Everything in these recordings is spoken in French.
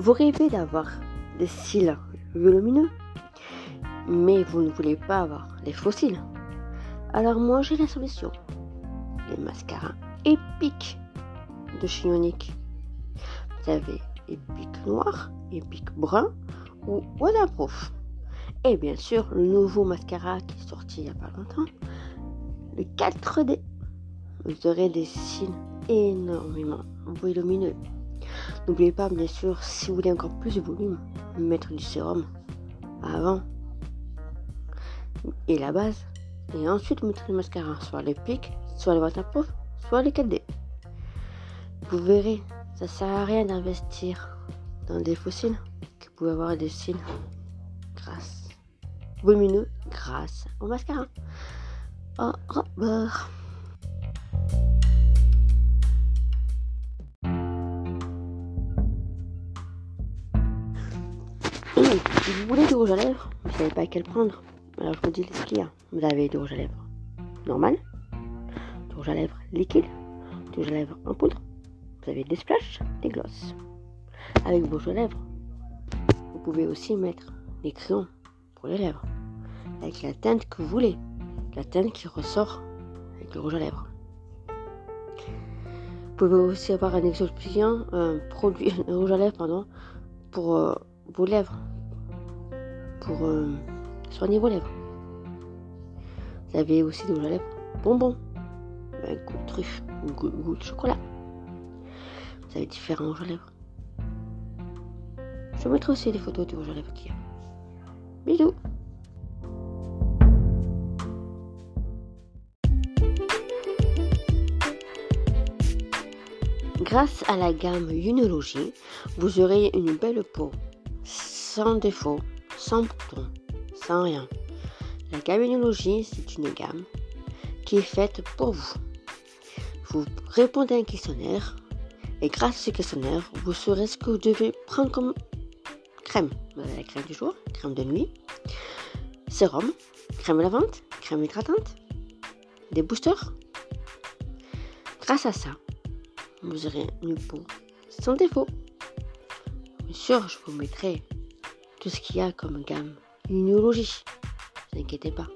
vous rêvez d'avoir des cils volumineux, mais vous ne voulez pas avoir les fossiles. Alors moi j'ai la solution. Les mascaras épiques de Chionic. Vous avez épique noir, épique brun ou waterproof. Et bien sûr, le nouveau mascara qui est sorti il n'y a pas longtemps, le 4D. Vous aurez des cils énormément volumineux. N'oubliez pas, bien sûr, si vous voulez encore plus de volume, mettre du sérum avant et la base. Et ensuite mettre le mascara, soit les pics, soit le waterproof, soit les 4D. Vous verrez, ça sert à rien d'investir dans des fossiles qui pouvez avoir des cils grâce, volumineux grâce au mascara. Au revoir. Vous voulez du rouge à lèvres, vous savez pas quel prendre. Alors je vous dis ce qu'il y a? Vous avez du rouge à lèvres normal, du rouge à lèvres liquide, du rouge à lèvres en poudre? Vous avez des splashes, des glosses? Avec vos rouges à lèvres, vous pouvez aussi mettre des crayons pour les lèvres. Avec la teinte que vous voulez. La teinte qui ressort avec le rouge à lèvres. Vous pouvez aussi avoir un exfoliant, un produit, un rouge à lèvres, pardon, pour euh, vos lèvres pour euh, soigner vos lèvres. Vous avez aussi des rouges à lèvres bonbons, un goût de truffe, un goût, de chocolat. Vous avez différents rouges à lèvres. Je mettrai aussi des photos du rouge à lèvres qu'il y a. Bisous Grâce à la gamme Unologie, vous aurez une belle peau, sans défaut, sans bouton, sans rien. La gaminologie, c'est une gamme qui est faite pour vous. Vous répondez à un questionnaire et grâce à ce questionnaire, vous saurez ce que vous devez prendre comme crème. La crème du jour, crème de nuit, sérum, crème lavante, crème hydratante, des boosters. Grâce à ça, vous aurez une peau sans défaut. Bien sûr, je vous mettrai tout ce qu'il y a comme gamme. Une Ne vous inquiétez pas.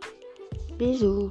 Bisous